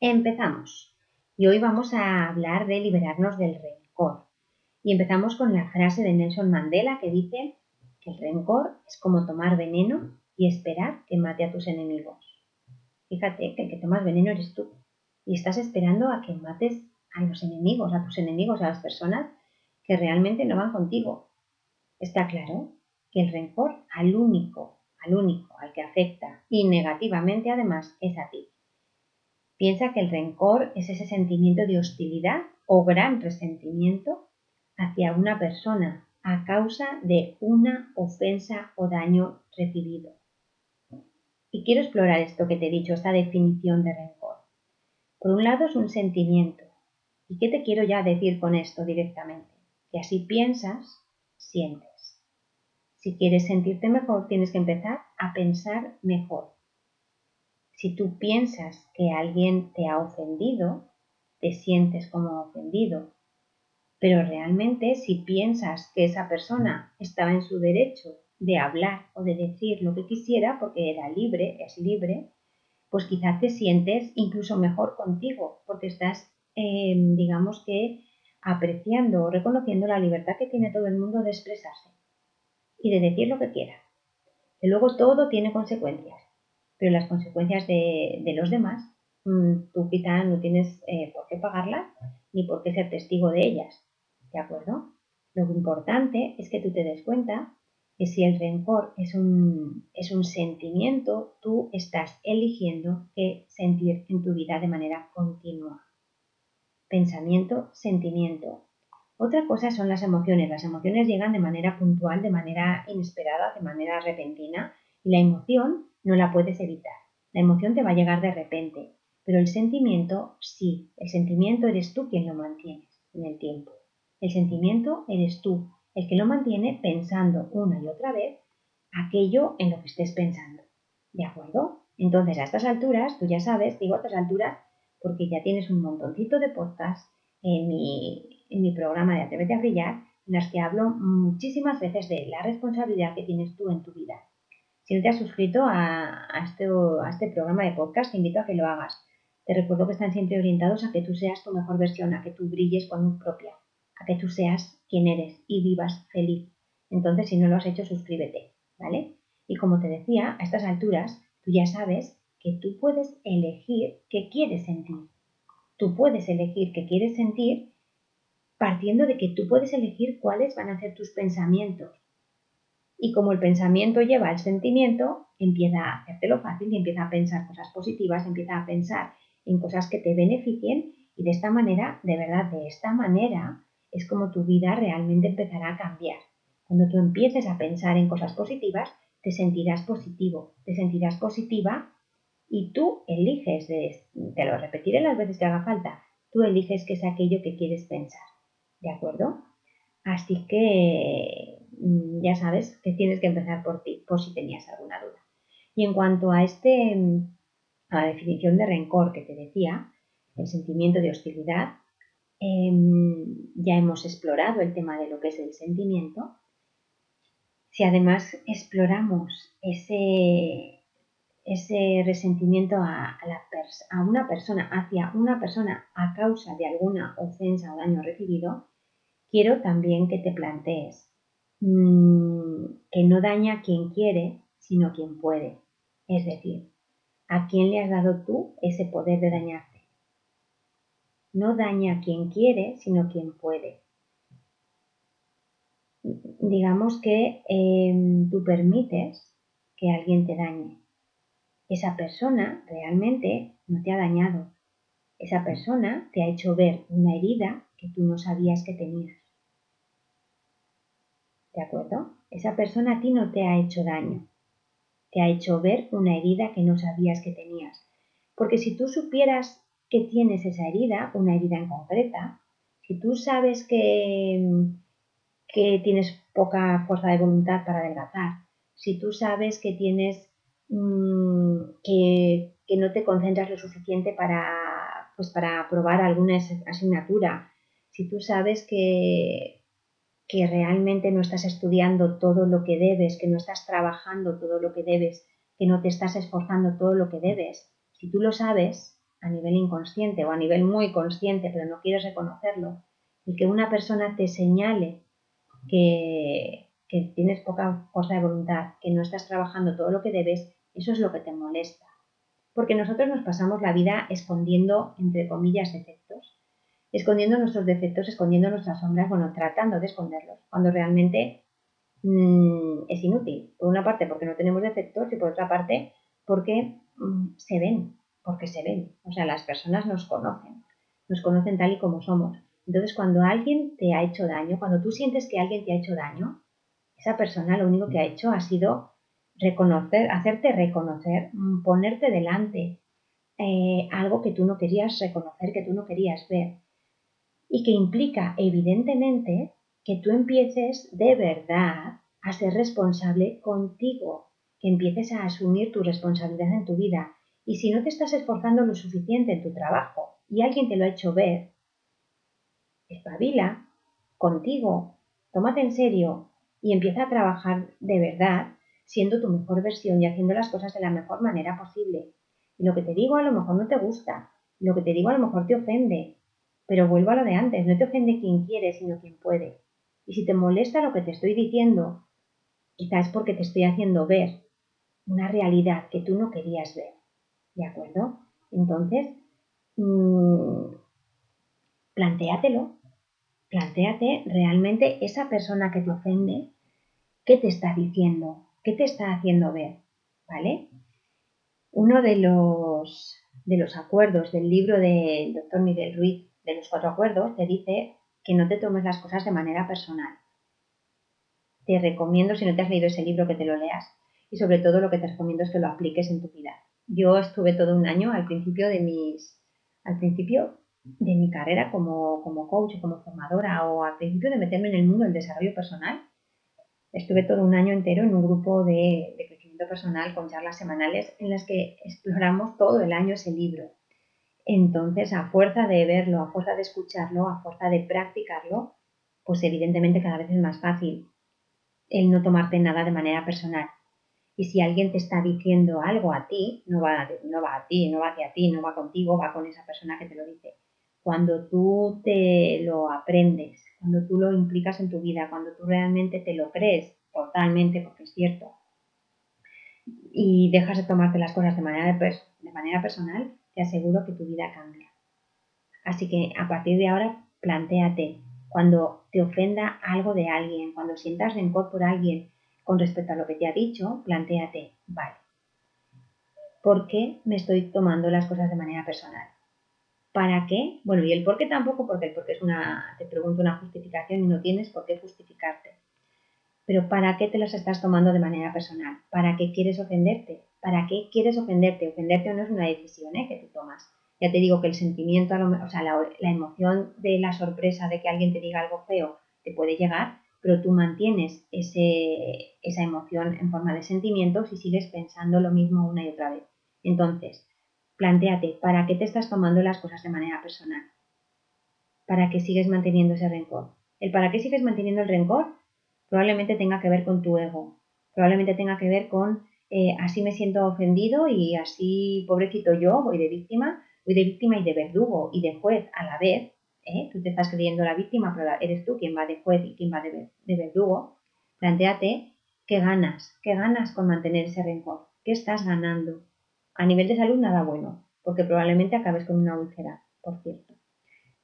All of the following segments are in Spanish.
Empezamos. Y hoy vamos a hablar de liberarnos del rencor. Y empezamos con la frase de Nelson Mandela que dice que el rencor es como tomar veneno y esperar que mate a tus enemigos. Fíjate que el que tomas veneno eres tú y estás esperando a que mates a los enemigos, a tus enemigos, a las personas que realmente no van contigo. Está claro que el rencor al único, al único, al que afecta y negativamente además es a ti. Piensa que el rencor es ese sentimiento de hostilidad o gran resentimiento hacia una persona a causa de una ofensa o daño recibido. Y quiero explorar esto que te he dicho, esta definición de rencor. Por un lado es un sentimiento. ¿Y qué te quiero ya decir con esto directamente? Que así piensas, sientes. Si quieres sentirte mejor, tienes que empezar a pensar mejor. Si tú piensas que alguien te ha ofendido, te sientes como ofendido. Pero realmente si piensas que esa persona estaba en su derecho de hablar o de decir lo que quisiera porque era libre, es libre, pues quizás te sientes incluso mejor contigo porque estás, em, digamos que, apreciando o reconociendo la libertad que tiene todo el mundo de expresarse y de decir lo que quiera. Y luego todo tiene consecuencias pero las consecuencias de, los demás, mm, tú quizá no tienes eh, por qué pagarlas ni por qué ser testigo de ellas. ¿De acuerdo? Lo importante es que tú te des cuenta que si el rencor es un, es un sentimiento, tú estás eligiendo qué sentir en tu vida de manera continua. Pensamiento, sentimiento. Otra cosa son las emociones. Las emociones llegan de manera puntual, de manera inesperada, de manera repentina. Y la emoción no la puedes evitar. La emoción te va a llegar de repente, pero el sentimiento sí. El sentimiento eres tú quien lo mantienes en el tiempo. El sentimiento eres tú, el que lo mantiene pensando una y otra vez aquello en lo que estés pensando. ¿De acuerdo? Entonces, a estas alturas, tú ya sabes, digo a estas alturas, porque ya tienes un montoncito de podcasts en mi, en mi programa de Atrévete a Brillar, en las que hablo muchísimas veces de la responsabilidad que tienes tú en tu vida. Si no te has suscrito este, a, este, programa de podcast, te invito a que lo hagas. Te recuerdo que están siempre orientados a que tú seas tu mejor versión, a que tú brilles con luz propia, a que tú seas quien eres y vivas feliz. Entonces, si no lo has hecho, suscríbete, ¿vale? Y como te decía, a estas alturas, tú ya sabes que tú puedes elegir qué quieres sentir. Tú puedes elegir qué quieres sentir partiendo de que tú puedes elegir cuáles van a ser tus pensamientos, y como el pensamiento lleva al sentimiento, empieza a hacértelo fácil y empieza a pensar cosas positivas, empieza a pensar en cosas que te beneficien y de esta manera, de verdad, de esta manera es como tu vida realmente empezará a cambiar. Cuando tú empieces a pensar en cosas positivas, te sentirás positivo, te sentirás positiva y tú eliges, te lo repetiré las veces que haga falta, tú eliges qué es aquello que quieres pensar. ¿De acuerdo? Así que ya sabes que tienes que empezar por ti, por si tenías alguna duda. Y en cuanto a, este, mm, a la definición de rencor que te decía, el sentimiento de hostilidad, em, ya hemos explorado el tema de lo que es el sentimiento. Si además exploramos ese, ese resentimiento a, a una persona, hacia una persona a causa de alguna ofensa o daño recibido, quiero también que te plantees Mm, que no daña a quien quiere, sino quien puede. Es decir, ¿a quién le has dado tú ese poder de dañarte? No daña a quien quiere, sino quien puede. Digamos que em, tú permites que alguien te dañe. Esa persona realmente no te ha dañado. Esa persona te ha hecho ver una herida que tú no sabías que tenías. ¿De acuerdo? Esa persona a ti no te ha hecho daño. Te ha hecho ver una herida que no sabías que tenías. Porque si tú supieras que tienes esa herida, una herida en concreta, si tú sabes que, que tienes poca fuerza de voluntad para adelgazar, si tú sabes que tienes mm, que, que, no te concentras lo suficiente para, pues para aprobar alguna asignatura, si tú sabes que, que realmente no estás estudiando todo lo que debes, que no estás trabajando todo lo que debes, que no te estás esforzando todo lo que debes, si tú lo sabes a nivel inconsciente o a nivel muy consciente, pero no quieres reconocerlo, y que una persona te señale que, tienes poca fuerza de voluntad, que no estás trabajando todo lo que debes, eso es lo que te molesta. Porque nosotros nos pasamos la vida escondiendo, entre comillas, defectos. Escondiendo nuestros defectos, escondiendo nuestras sombras, bueno, tratando de esconderlos, cuando realmente mmm, es inútil. Por una parte porque no tenemos defectos y por otra parte porque mmm, se ven, porque se ven. O sea, las personas nos conocen, nos conocen tal y como somos. Entonces, cuando alguien te ha hecho daño, cuando tú sientes que alguien te ha hecho daño, esa persona lo único que ha hecho ha sido reconocer, hacerte reconocer, mm, ponerte delante eh, algo que tú no querías reconocer, que tú no querías ver. Y que implica, evidentemente, que tú empieces de verdad a ser responsable contigo, que empieces a asumir tu responsabilidad en tu vida. Y si no te estás esforzando lo suficiente en tu trabajo y alguien te lo ha hecho ver, espabila contigo, tómate en serio y empieza a trabajar de verdad siendo tu mejor versión y haciendo las cosas de la mejor manera posible. Y lo que te digo a lo mejor no te gusta, lo que te digo a lo mejor te ofende, pero vuelvo a lo de antes, no te ofende quien quiere, sino quien puede. Y si te molesta lo que te estoy diciendo, quizás es porque te estoy haciendo ver una realidad que tú no querías ver. ¿De acuerdo? Entonces, mmm, plantéatelo, plantéate realmente esa persona que te ofende, ¿qué te está diciendo? ¿Qué te está haciendo ver? ¿Vale? Uno de los, de los acuerdos del libro del doctor Miguel Ruiz, de los cuatro acuerdos, te dice que no te tomes las cosas de manera personal. Te recomiendo, si no te has leído ese libro, que te lo leas. Y sobre todo lo que te recomiendo es que lo apliques en tu vida. Yo estuve todo un año al principio de mis, al principio de mi carrera como, como coach, como formadora o al principio de meterme en el mundo del desarrollo personal, estuve todo un año entero en un grupo de, de, crecimiento personal con charlas semanales en las que exploramos todo el año ese libro. Entonces, a fuerza de verlo, a fuerza de escucharlo, a fuerza de practicarlo, pues evidentemente cada vez es más fácil el no tomarte nada de manera personal. Y si alguien te está diciendo algo a ti, no va, no va a ti, no va hacia ti, no va contigo, va con esa persona que te lo dice cuando tú te lo aprendes, cuando tú lo implicas en tu vida, cuando tú realmente te lo crees totalmente, porque es cierto, y dejas de tomarte las cosas de manera, de manera personal, te aseguro que tu vida cambia. Así que a partir de ahora, plantéate, cuando te ofenda algo de alguien, cuando sientas rencor por alguien con respecto a lo que te ha dicho, plantéate, vale, ¿por qué me estoy tomando las cosas de manera personal? ¿Para qué? Bueno, y el por qué tampoco, porque el por qué es una, te pregunto una justificación y no tienes por qué justificarte. Pero ¿para qué te las estás tomando de manera personal? ¿Para qué quieres ofenderte? ¿Para qué quieres ofenderte? Ofenderte no es una decisión ¿eh? que tú tomas. Ya te digo que el sentimiento, o sea, la, la emoción de la sorpresa de que alguien te diga algo feo te puede llegar, pero tú mantienes ese, esa emoción en forma de sentimientos y sigues pensando lo mismo una y otra vez. Entonces, Plantéate, ¿para qué te estás tomando las cosas de manera personal? ¿Para qué sigues manteniendo ese rencor? El para qué sigues manteniendo el rencor probablemente tenga que ver con tu ego, probablemente tenga que ver con eh, así me siento ofendido y así pobrecito yo voy de víctima, voy de víctima y de verdugo y de juez a la vez. ¿eh? Tú te estás creyendo la víctima, pero eres tú quien va de juez y quien va de, de verdugo. Plantéate qué ganas, qué ganas con mantener ese rencor, qué estás ganando, a nivel de salud nada bueno, porque probablemente acabes con una úlcera, por cierto.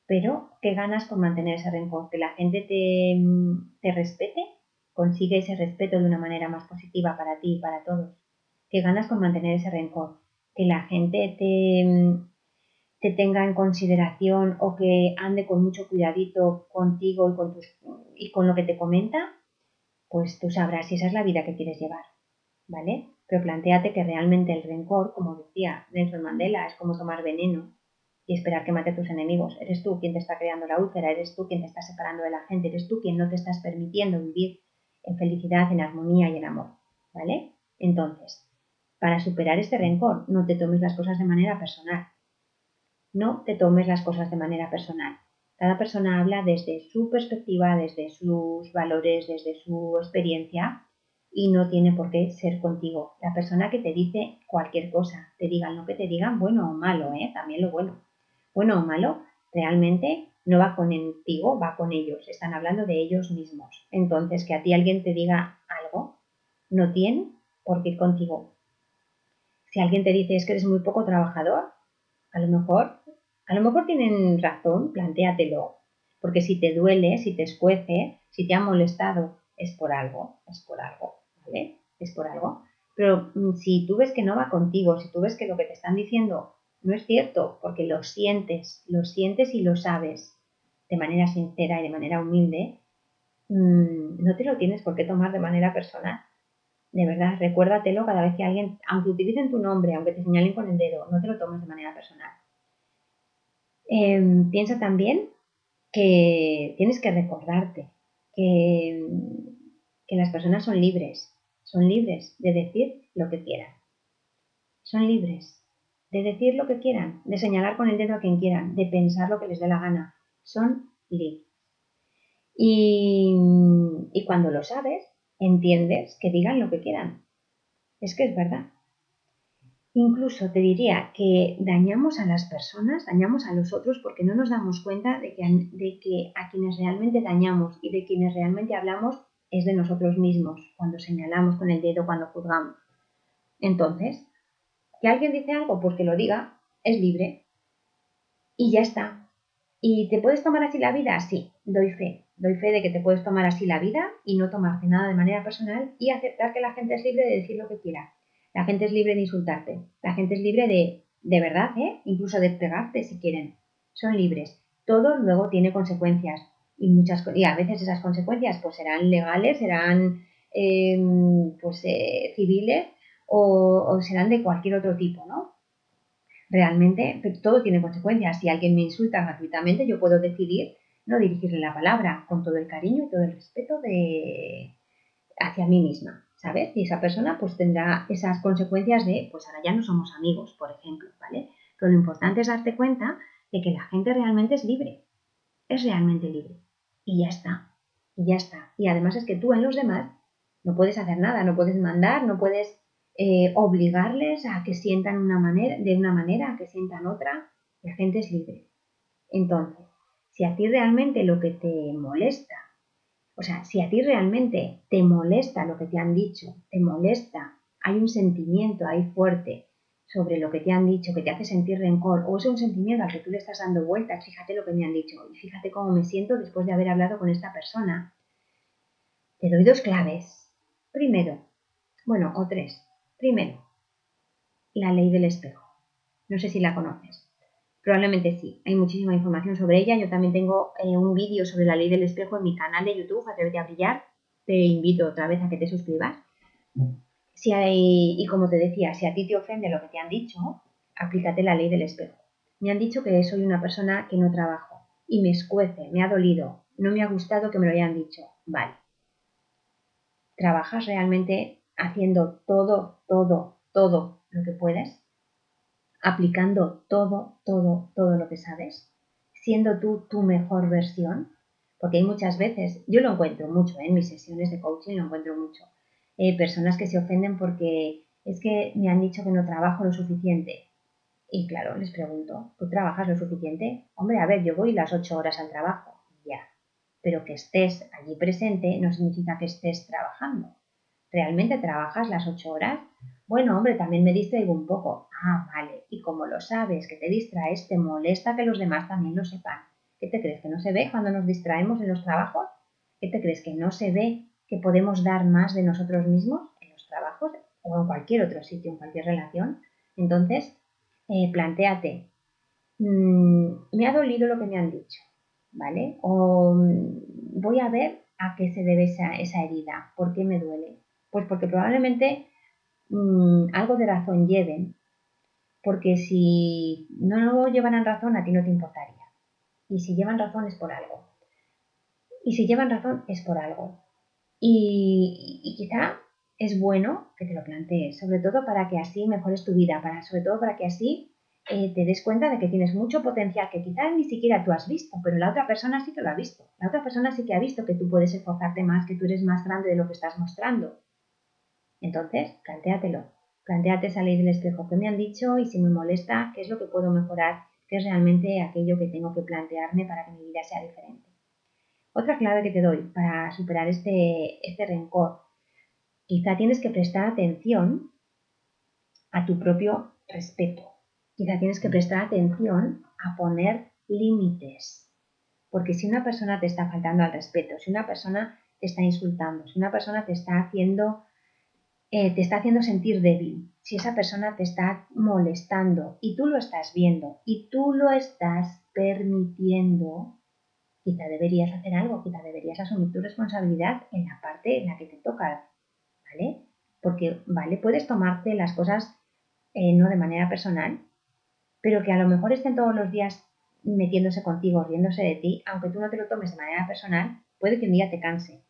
Pero, ¿qué ganas con mantener ese rencor? Que la gente te, te respete, consigue ese respeto de una manera más positiva para ti y para todos. ¿Qué ganas con mantener ese rencor? Que la gente te, te tenga en consideración o que ande con mucho cuidadito contigo y con, tus, y con lo que te comenta, pues tú sabrás si esa es la vida que quieres llevar, ¿vale? Pero planteate que realmente el rencor, como decía Nelson Mandela, es como tomar veneno y esperar que mate a tus enemigos. Eres tú quien te está creando la úlcera, eres tú quien te está separando de la gente, eres tú quien no te estás permitiendo vivir en felicidad, en armonía y en amor. ¿Vale? Entonces, para superar este rencor, no te tomes las cosas de manera personal. No te tomes las cosas de manera personal. Cada persona habla desde su perspectiva, desde sus valores, desde su experiencia y no tiene por qué ser contigo. La persona que te dice cualquier cosa, te digan lo que te digan, bueno o malo, ¿eh? también lo bueno. Bueno o malo, realmente no va contigo, va con ellos. Están hablando de ellos mismos. Entonces, que a ti alguien te diga algo, no tiene por qué ir contigo. Si alguien te dice es que eres muy poco trabajador, a lo mejor, a lo mejor tienen razón, plantéatelo. Porque si te duele, si te escuece, si te ha molestado, es por algo, es por algo. Es por algo. Pero mm, si tú ves que no va contigo, si tú ves que lo que te están diciendo no es cierto, porque lo sientes, lo sientes y lo sabes de manera sincera y de manera humilde, mm, no te lo tienes por qué tomar de manera personal. De verdad, recuérdatelo cada vez que alguien, aunque utilicen tu nombre, aunque te señalen con el dedo, no te lo tomes de manera personal. Em, piensa también que tienes que recordarte que, que las personas son libres, son libres de decir lo que quieran. Son libres de decir lo que quieran, de señalar con el dedo a quien quieran, de pensar lo que les dé la gana. Son libres. Y, y cuando lo sabes, entiendes que digan lo que quieran. Es que es verdad. Incluso te diría que dañamos a las personas, dañamos a los otros porque no nos damos cuenta de que, de que a quienes realmente dañamos y de quienes realmente hablamos es de nosotros mismos, cuando señalamos con el dedo, cuando juzgamos. Entonces, que alguien dice algo, pues que lo diga, es libre. Y ya está. ¿Y te puedes tomar así la vida? Sí, doy fe. Doy fe de que te puedes tomar así la vida y no tomarte nada de manera personal y aceptar que la gente es libre de decir lo que quiera. La gente es libre de insultarte. La gente es libre de, de verdad, ¿eh? incluso de pegarte si quieren. Son libres. Todo luego tiene consecuencias y muchas y a veces esas consecuencias pues serán legales, serán em, pues eh, civiles o, serán de cualquier otro tipo, ¿no? Realmente todo tiene consecuencias. Si alguien me insulta gratuitamente, yo puedo decidir no dirigirle la palabra con todo el cariño y todo el respeto de hacia mí misma, ¿sabes? Y esa persona pues tendrá esas consecuencias de, pues ahora ya no somos amigos, por ejemplo, ¿vale? Pero lo importante es darte cuenta de que la gente realmente es libre, es realmente libre y ya está, y ya está. Y además es que tú en los demás no puedes hacer nada, no puedes mandar, no puedes eh, obligarles a que sientan una manera, de una manera, a que sientan otra. La gente es libre. Entonces, si a ti realmente lo que te molesta, o sea, si a ti realmente te molesta lo que te han dicho, te molesta, hay un sentimiento ahí fuerte sobre lo que te han dicho, que te hace sentir rencor, o es un sentimiento al que tú le estás dando vueltas, fíjate lo que me han dicho y fíjate cómo me siento después de haber hablado con esta persona. Te doy dos claves. Primero, bueno, o tres. Primero, la ley del espejo. No sé si la conoces. Probablemente sí. Hay muchísima información sobre ella. Yo también tengo eh, un vídeo sobre la ley del espejo en mi canal de YouTube, Atrévete a brillar. Te invito otra vez a que te suscribas. Si hay, y como te decía, si a ti te ofende lo que te han dicho, aplícate la ley del espejo. Me han dicho que soy una persona que no trabajo y me escuece, me ha dolido, no me ha gustado que me lo hayan dicho. Vale. ¿Trabajas realmente haciendo todo, todo, todo lo que puedes? ¿Aplicando todo, todo, todo lo que sabes? ¿Siendo tú tu mejor versión? Porque hay muchas veces, yo lo encuentro mucho ¿eh? en mis sesiones de coaching, lo encuentro mucho eh, personas que se ofenden porque es que me han dicho que no trabajo lo suficiente. Y claro, les pregunto, ¿tú trabajas lo suficiente? Hombre, a ver, yo voy las ocho horas al trabajo, ya. Pero que estés allí presente no significa que estés trabajando. ¿Realmente trabajas las ocho horas? Bueno, hombre, también me distraigo un poco. Ah, vale. Y como lo sabes, que te distraes, te molesta que los demás también lo sepan. ¿Qué te crees que no se ve cuando nos distraemos en los trabajos? ¿Qué te crees que no se ve que podemos dar más de nosotros mismos en los trabajos o en cualquier otro sitio, en cualquier relación. Entonces, eh, planteate, mm, me ha dolido lo que me han dicho, ¿vale? O mm, voy a ver a qué se debe esa, esa herida, por qué me duele. Pues porque probablemente mm, algo de razón lleven, Porque si no llevaran razón, a ti no te importaría. Y si llevan razón es por algo. Y si llevan razón es por algo. Y, quizá es bueno que te lo plantees, sobre todo para que así mejores tu vida, para, sobre todo para que así eh, te des cuenta de que tienes mucho potencial que quizá ni siquiera tú has visto, pero la otra persona sí que lo ha visto. La otra persona sí que ha visto que tú puedes esforzarte más, que tú eres más grande de lo que estás mostrando. Entonces, plantéatelo. Plantéate salir del espejo que me han dicho y si me molesta, qué es lo que puedo mejorar, qué es realmente aquello que tengo que plantearme para que mi vida sea diferente. Otra clave que te doy para superar este, este rencor, quizá tienes que prestar atención a tu propio respeto. Quizá tienes que prestar atención a poner límites. Porque si una persona te está faltando al respeto, si una persona te está insultando, si una persona te está haciendo, eh, te está haciendo sentir débil, si esa persona te está molestando y tú lo estás viendo y tú lo estás permitiendo, quizá deberías hacer algo, quizá deberías asumir tu responsabilidad en la parte en la que te toca, ¿vale? Porque, ¿vale? Puedes tomarte las cosas eh, no de manera personal, pero que a lo mejor estén todos los días metiéndose contigo, riéndose de ti, aunque tú no te lo tomes de manera personal, puede que un día te canse.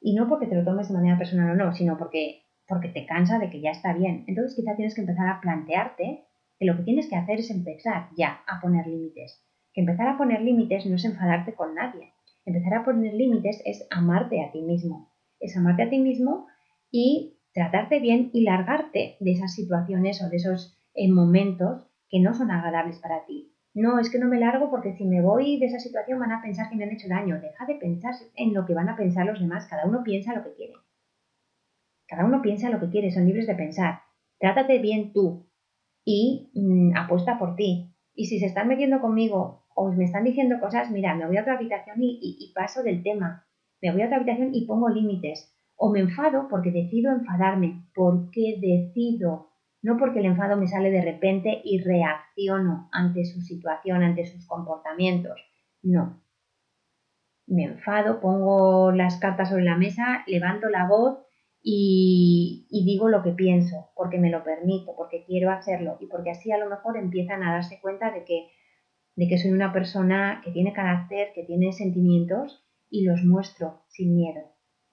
Y no porque te lo tomes de manera personal o no, sino porque, porque te cansa de que ya está bien. Entonces quizá tienes que empezar a plantearte que lo que tienes que hacer es empezar ya a poner límites que empezar a poner límites no es enfadarte con nadie. Empezar a poner límites es amarte a ti mismo. Es amarte a ti mismo y tratarte bien y largarte de esas situaciones o de esos eh, momentos que no son agradables para ti. No, es que no me largo porque si me voy de esa situación van a pensar que me han hecho daño. Deja de pensar en lo que van a pensar los demás. Cada uno piensa lo que quiere. Cada uno piensa lo que quiere, son libres de pensar. Trátate bien tú y mm, apuesta por ti. Y si se están metiendo conmigo o me están diciendo cosas, mira, me voy a otra habitación y, paso del tema, me voy a otra habitación y pongo límites, o me enfado porque decido enfadarme, porque decido, no porque el enfado me sale de repente y reacciono ante su situación, ante sus comportamientos, no. Me enfado, pongo las cartas sobre la mesa, levanto la voz y, digo lo que pienso, porque me lo permito, porque quiero hacerlo y porque así a lo mejor empiezan a darse cuenta de que de que soy una persona que tiene carácter, que tiene sentimientos y los muestro sin miedo.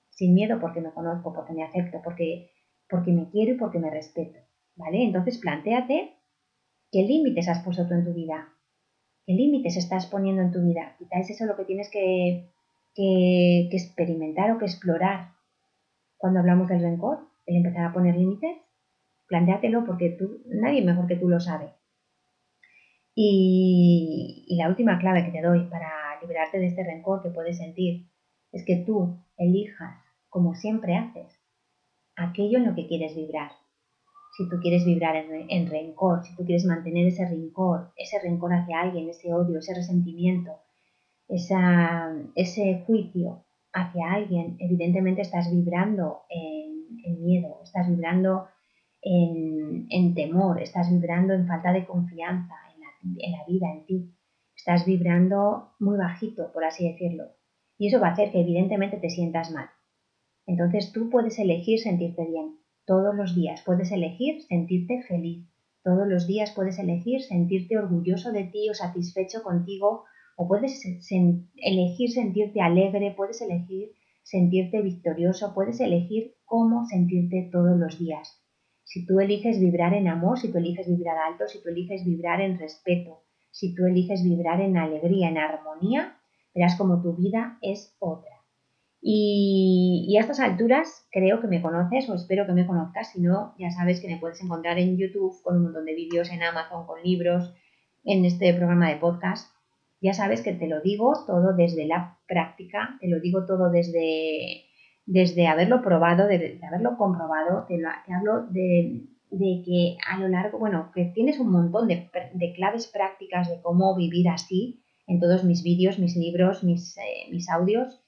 Sin miedo porque me conozco, porque me acepto, porque, porque me quiero y porque me respeto. ¿Vale? Entonces planteate qué límites has puesto tú en tu vida. ¿Qué límites estás poniendo en tu vida? Quizá es eso lo que tienes que, que, que experimentar o que explorar cuando hablamos del rencor, el empezar a poner límites. Plantéatelo porque tú, nadie mejor que tú lo sabe. Y, la última clave que te doy para liberarte de este rencor que puedes sentir es que tú elijas, como siempre haces, aquello en lo que quieres vibrar. Si tú quieres vibrar en, rencor, si tú quieres mantener ese rencor, ese rencor hacia alguien, ese odio, ese resentimiento, ese juicio hacia alguien, evidentemente estás vibrando en, miedo, estás vibrando en, en temor, estás vibrando en falta de confianza, en la vida, en ti. Estás vibrando muy bajito, por así decirlo. Y eso va a hacer que evidentemente te sientas mal. Entonces tú puedes elegir sentirte bien. Todos los días puedes elegir sentirte feliz. Todos los días puedes elegir sentirte orgulloso de ti o satisfecho contigo. O puedes elegir sentirte alegre, puedes elegir sentirte victorioso, puedes elegir cómo sentirte todos los días. Si tú eliges vibrar en amor, si tú eliges vibrar alto, si tú eliges vibrar en respeto, si tú eliges vibrar en alegría, en armonía, verás como tu vida es otra. Y, a estas alturas creo que me conoces o espero que me conozcas. Si no, ya sabes que me puedes encontrar en YouTube con un montón de vídeos, en Amazon con libros, en este programa de podcast. Ya sabes que te lo digo todo desde la práctica, te lo digo todo desde desde haberlo probado, de, haberlo comprobado, te, hablo de, que a lo largo, bueno, que tienes un montón de, claves prácticas de cómo vivir así en todos mis vídeos, mis libros, mis, eh, mis audios,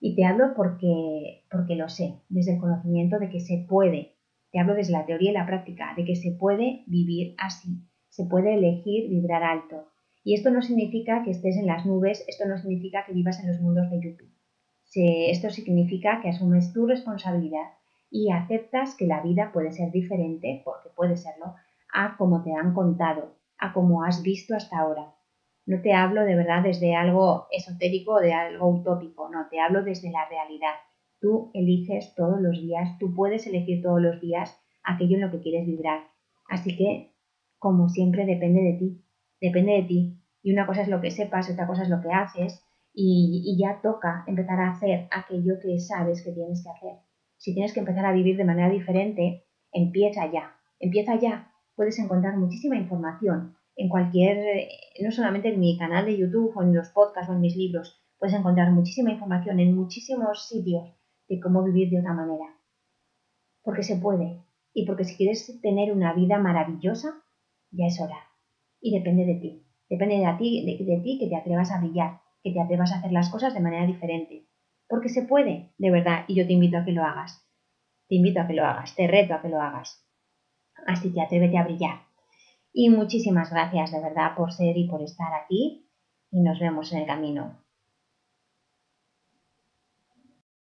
y te hablo porque, porque lo sé, desde el conocimiento de que se puede, te hablo desde la teoría y la práctica, de que se puede vivir así, se puede elegir vibrar alto. Y esto no significa que estés en las nubes, esto no significa que vivas en los mundos de YouTube esto significa que asumes tu responsabilidad y aceptas que la vida puede ser diferente, porque puede serlo, a como te han contado, a como has visto hasta ahora. No te hablo de verdad desde algo esotérico o de algo utópico, no, te hablo desde la realidad. Tú eliges todos los días, tú puedes elegir todos los días aquello en lo que quieres vibrar. Así que, como siempre, depende de ti, depende de ti. Y una cosa es lo que sepas, otra cosa es lo que haces, y, y ya toca empezar a hacer aquello que sabes que tienes que hacer. Si tienes que empezar a vivir de manera diferente, empieza ya, empieza ya. Puedes encontrar muchísima información en cualquier, eh, no solamente en mi canal de YouTube o en los podcasts o en mis libros, puedes encontrar muchísima información en muchísimos sitios de cómo vivir de otra manera. Porque se puede. Y porque si quieres tener una vida maravillosa, ya es hora. Y depende de ti. Depende de ti, de, ti que te atrevas a brillar, que te atrevas a hacer las cosas de manera diferente. Porque se puede, de verdad, y yo te invito a que lo hagas. Te invito a que lo hagas, te reto a que lo hagas. Así que atrévete a brillar. Y muchísimas gracias de verdad por ser y por estar aquí y nos vemos en el camino.